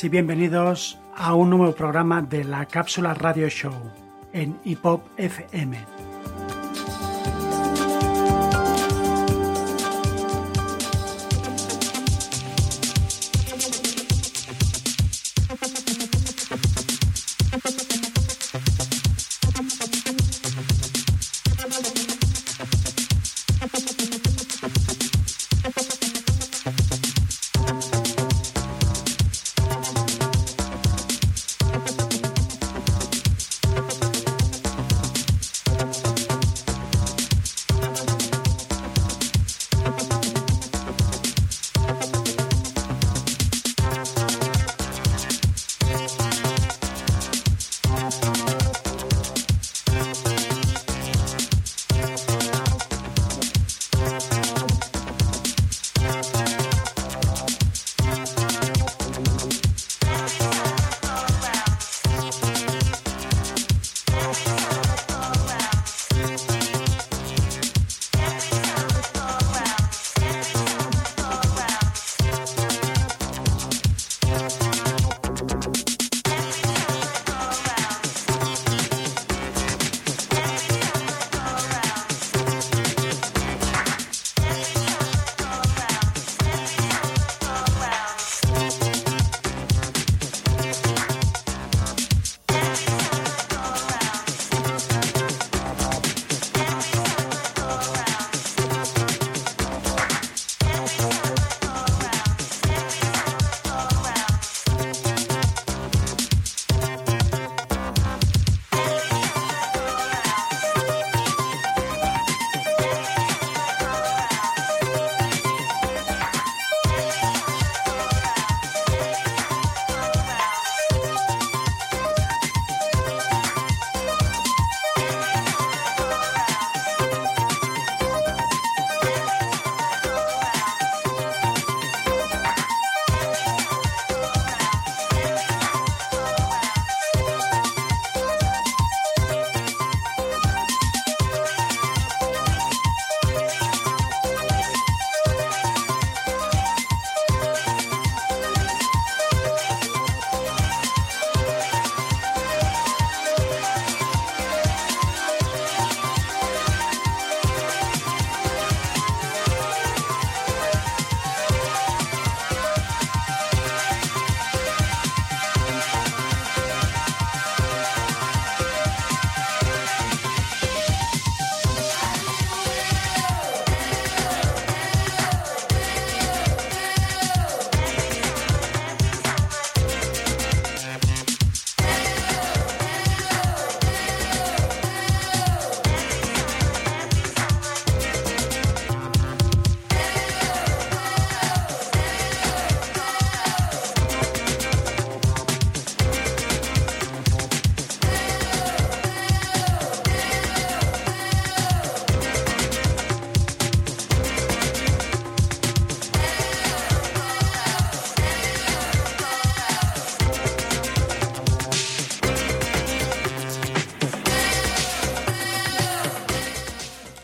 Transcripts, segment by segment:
Y bienvenidos a un nuevo programa de la Cápsula Radio Show en Hipop FM.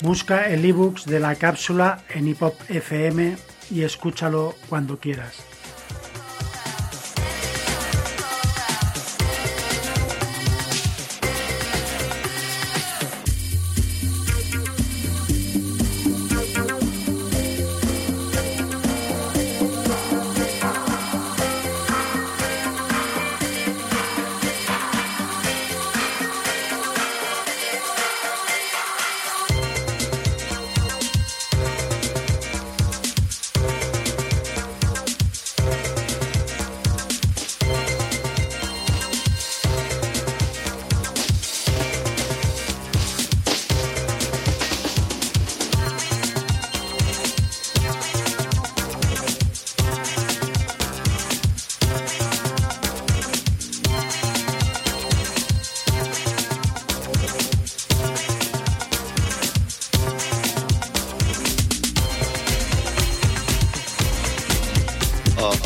Busca el ebook de la cápsula en Hipop FM y escúchalo cuando quieras.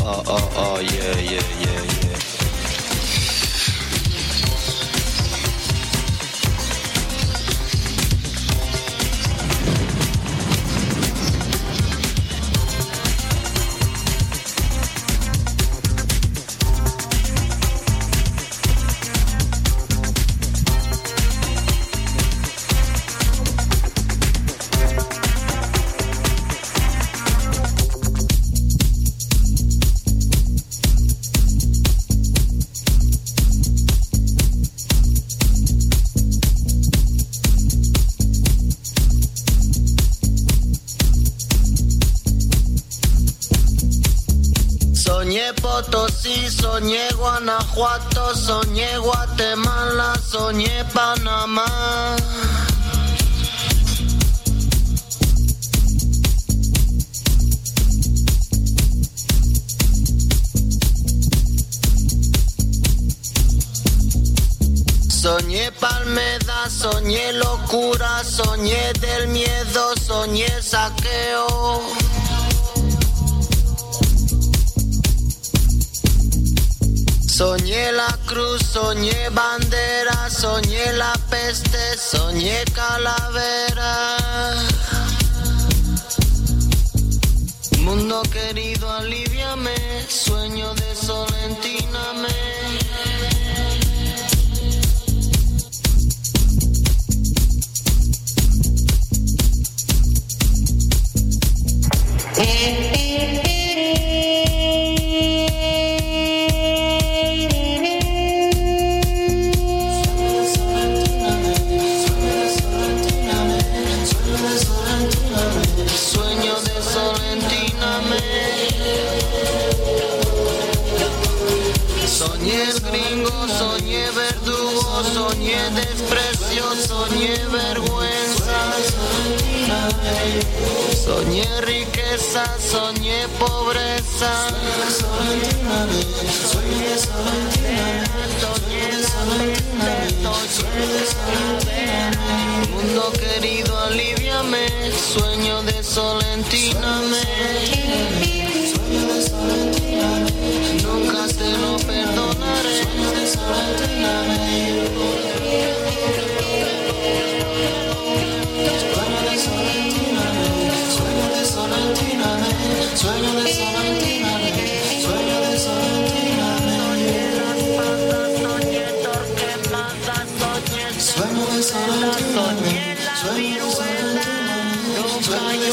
oh, oh, oh, yeah, yeah, yeah, yeah. Guanajuato, soñé Guatemala, soñé Panamá. Soñé palmeda, soñé locura, soñé del miedo, soñé saqueo. Soñé la cruz, soñé bandera, soñé la peste, soñé calavera. Mundo querido, aliviame, sueño de solentíname. Soñé riqueza, soñé pobreza. Soñé Mundo querido, aliviame, sueño de solentíname. Nunca te lo perdonaré. Sueño de Solentina, sueño de soñé las patas, soñé torquemadas, soñé sueño de Solentina, soñé la viruela, nunca yo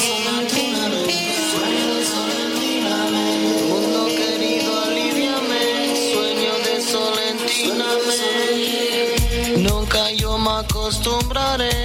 sueño de Solentina, mundo querido, aliviame, sueño de Solentina, nunca yo me acostumbraré.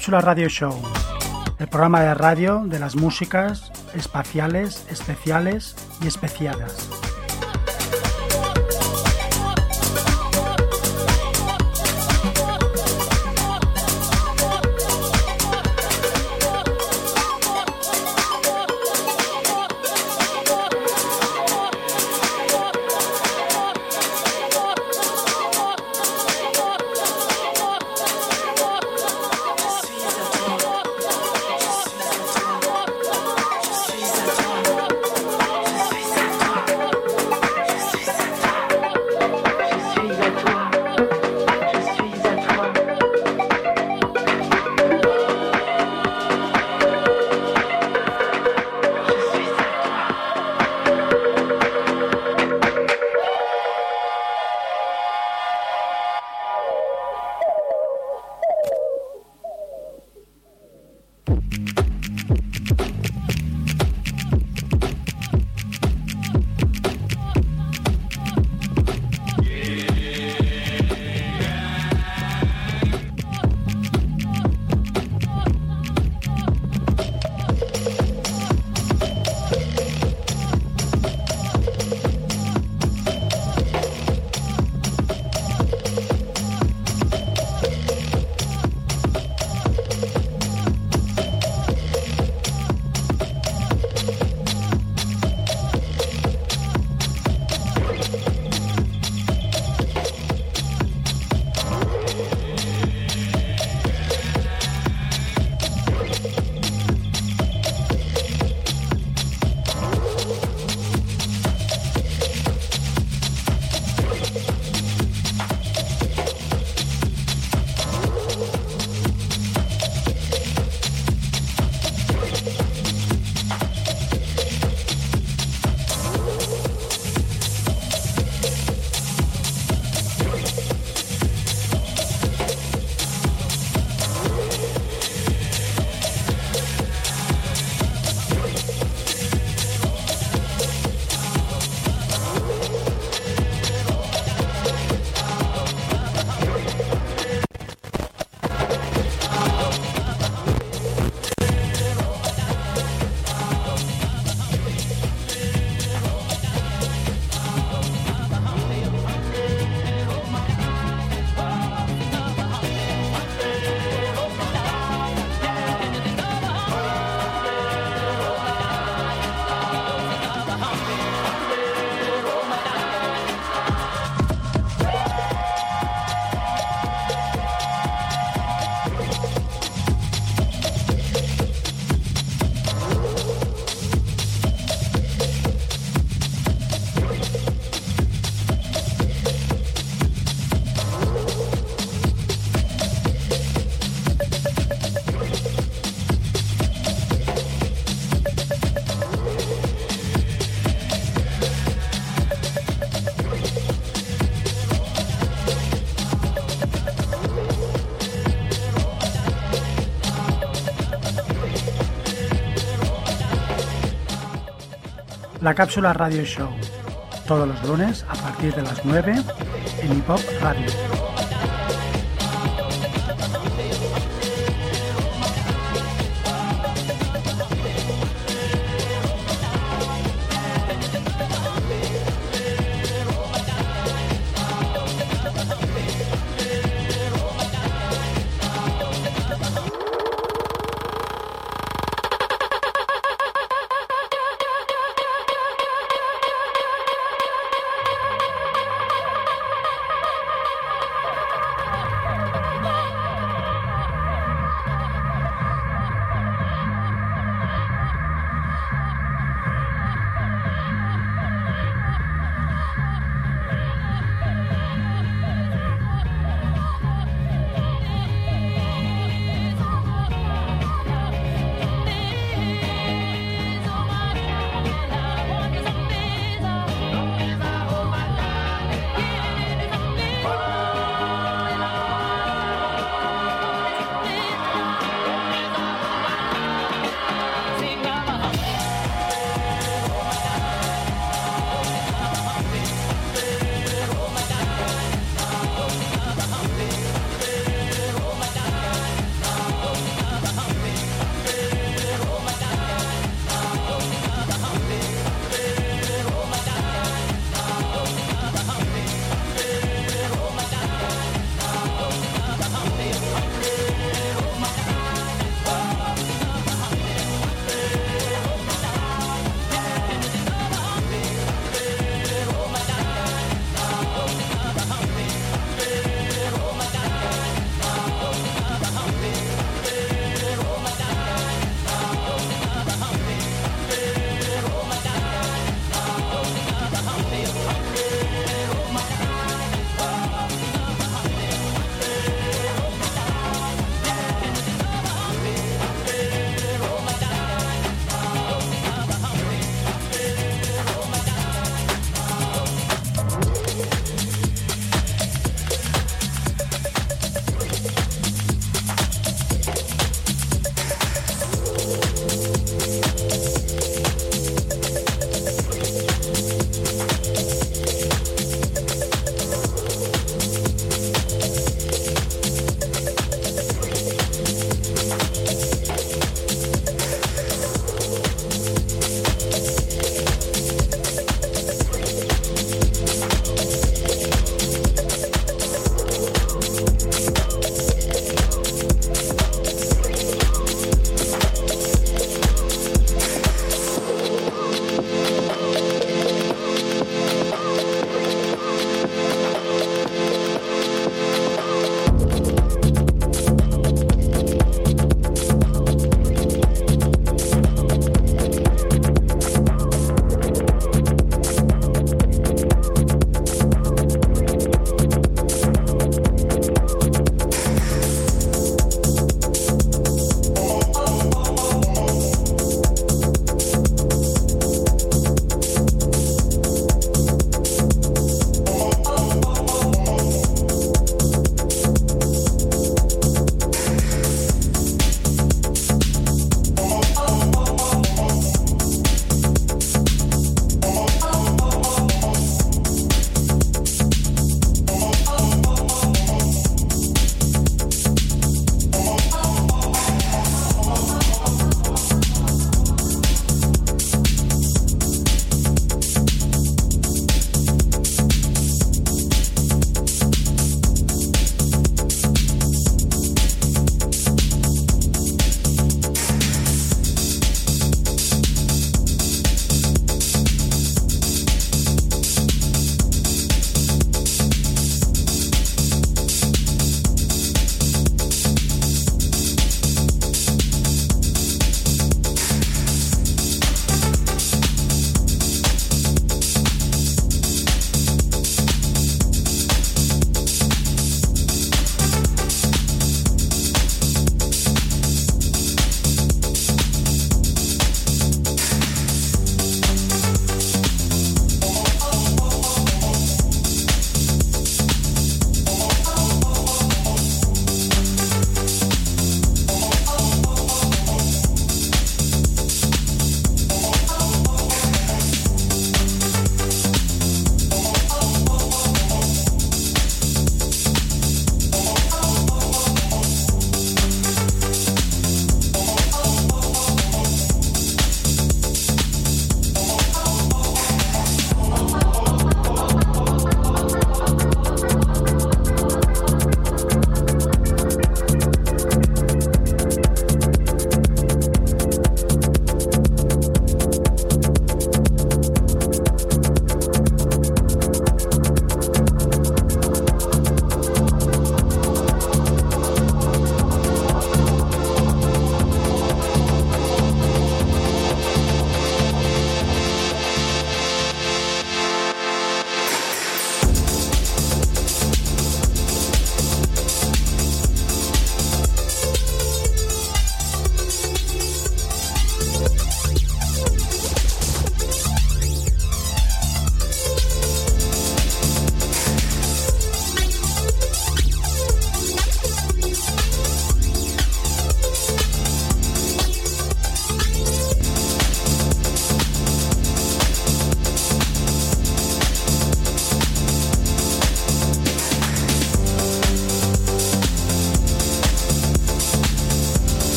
Cápsula Radio Show, el programa de radio de las músicas espaciales, especiales y especiadas. La Cápsula Radio Show, todos los lunes a partir de las 9 en Hip Hop Radio.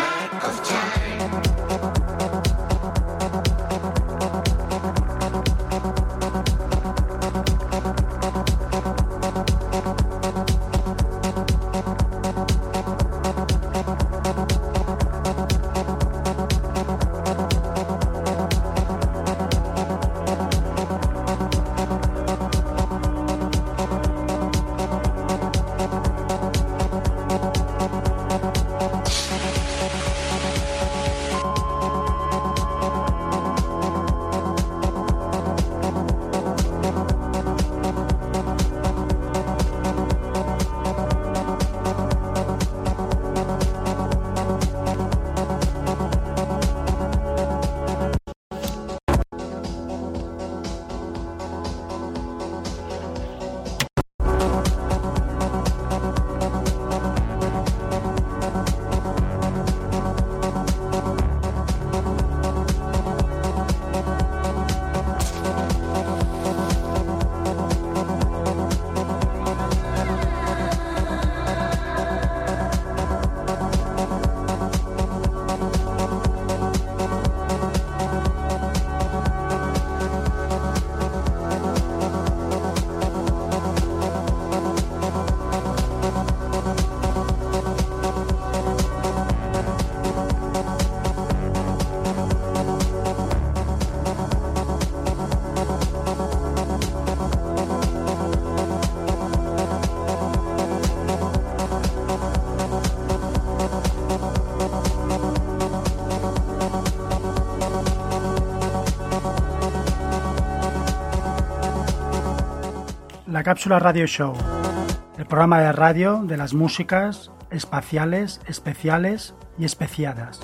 Oh. La Cápsula Radio Show, el programa de radio de las músicas espaciales, especiales y especiadas.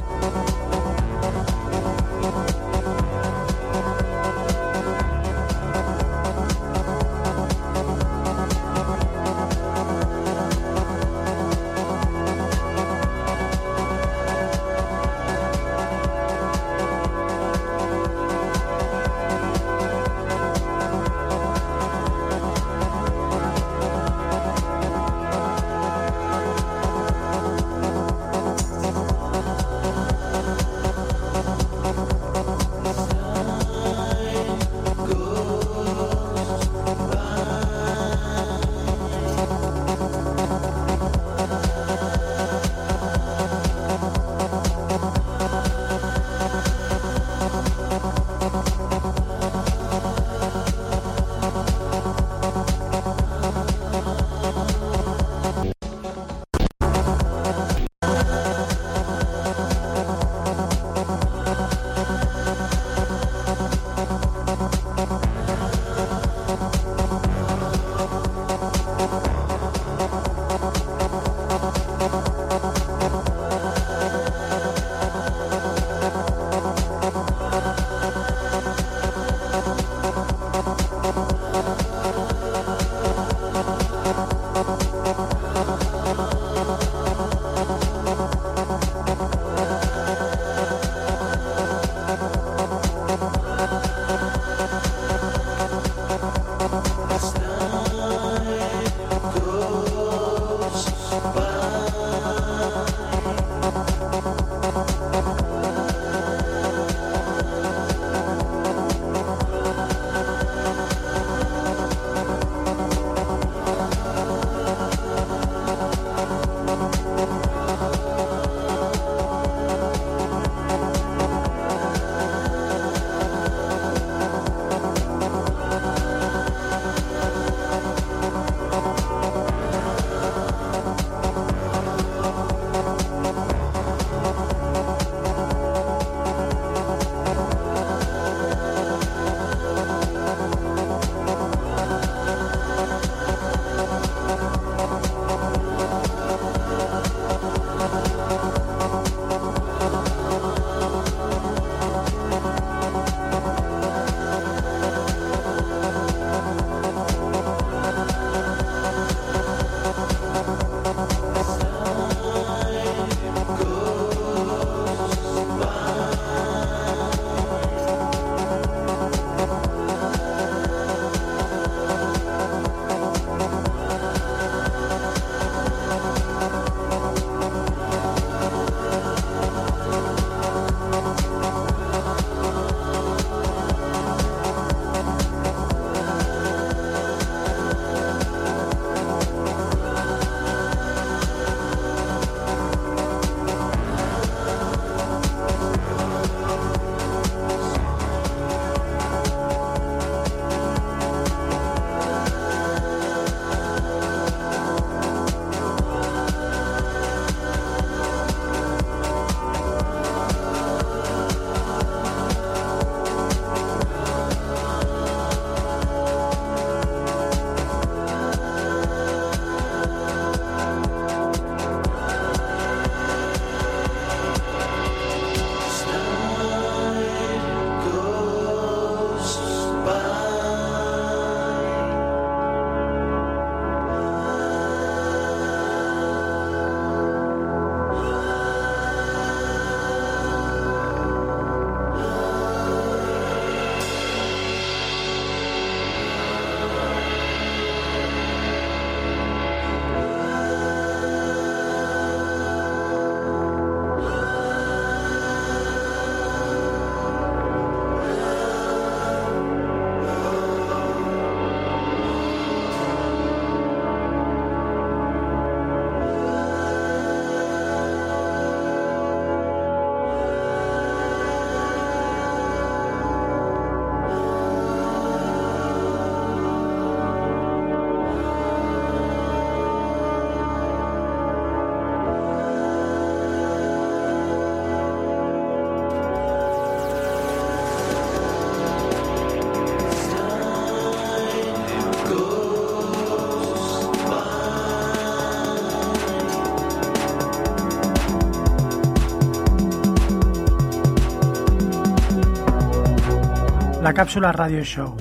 La cápsula Radio Show,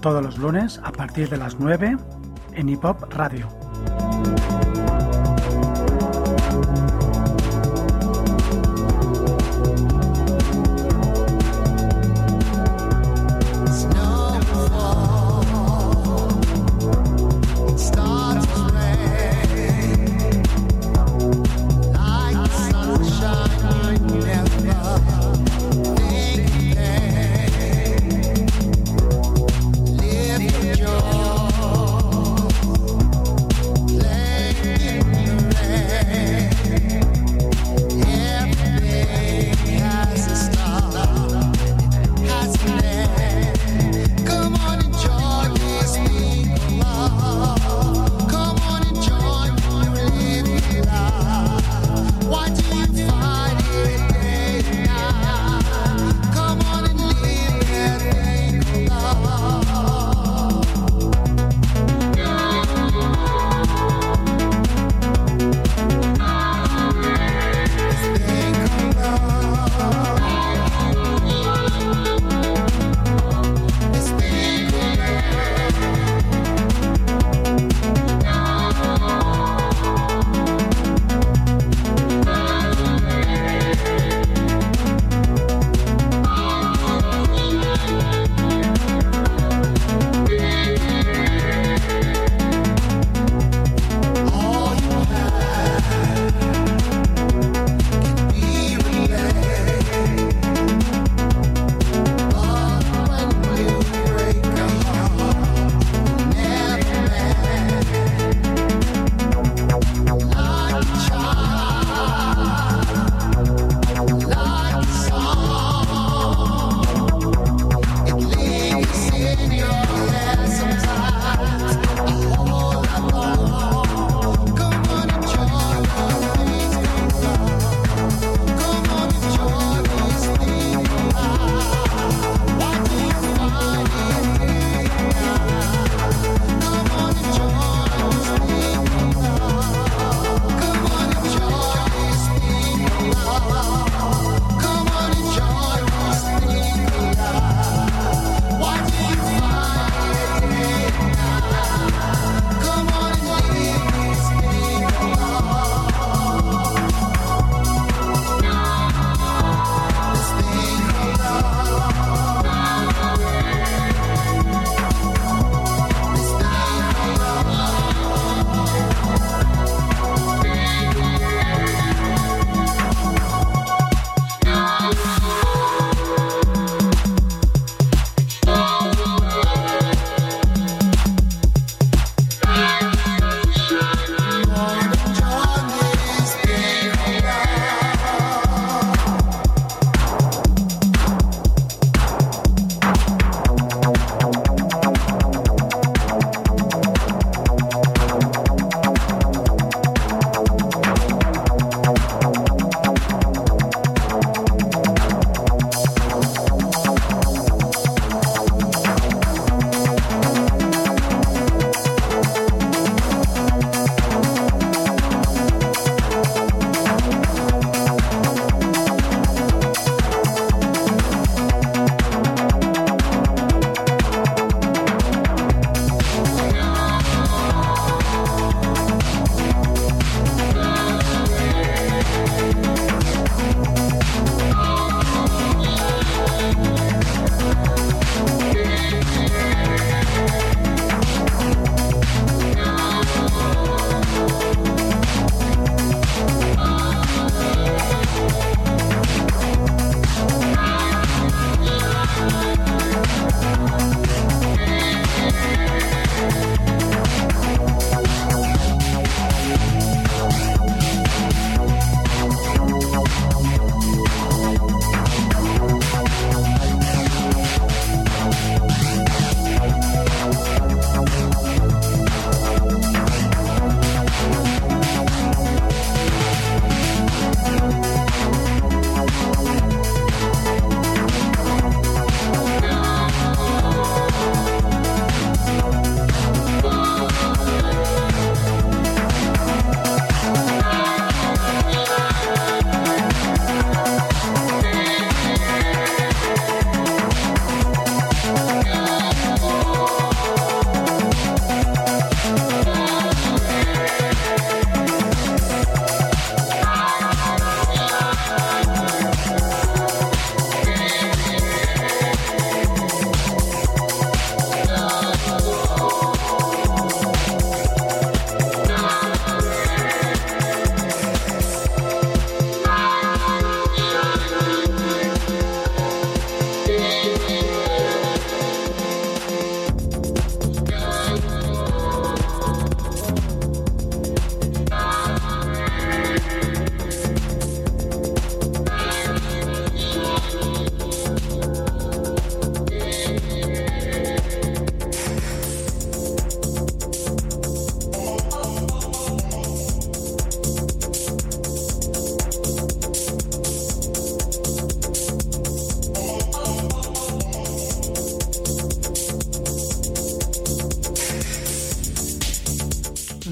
todos los lunes a partir de las 9 en Hip Hop Radio.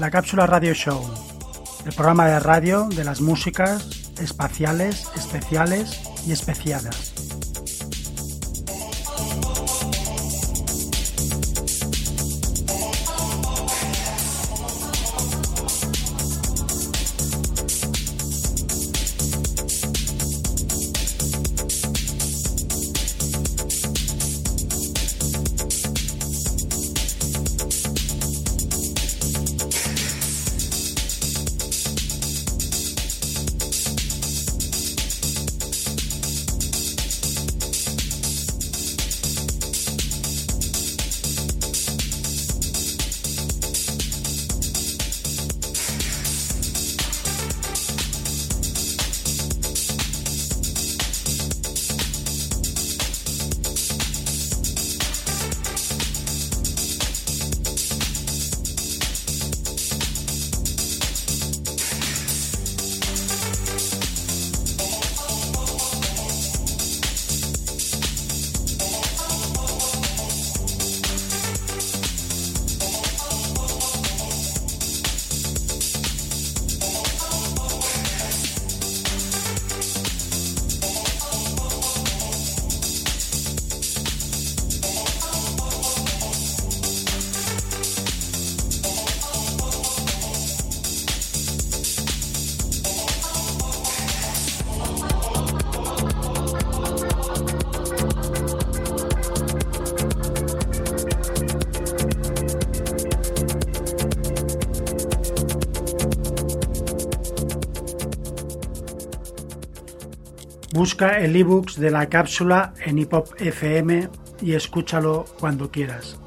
La Cápsula Radio Show, el programa de radio de las músicas espaciales, especiales y especiadas. Busca el ebooks de la cápsula en Hip Hop FM y escúchalo cuando quieras.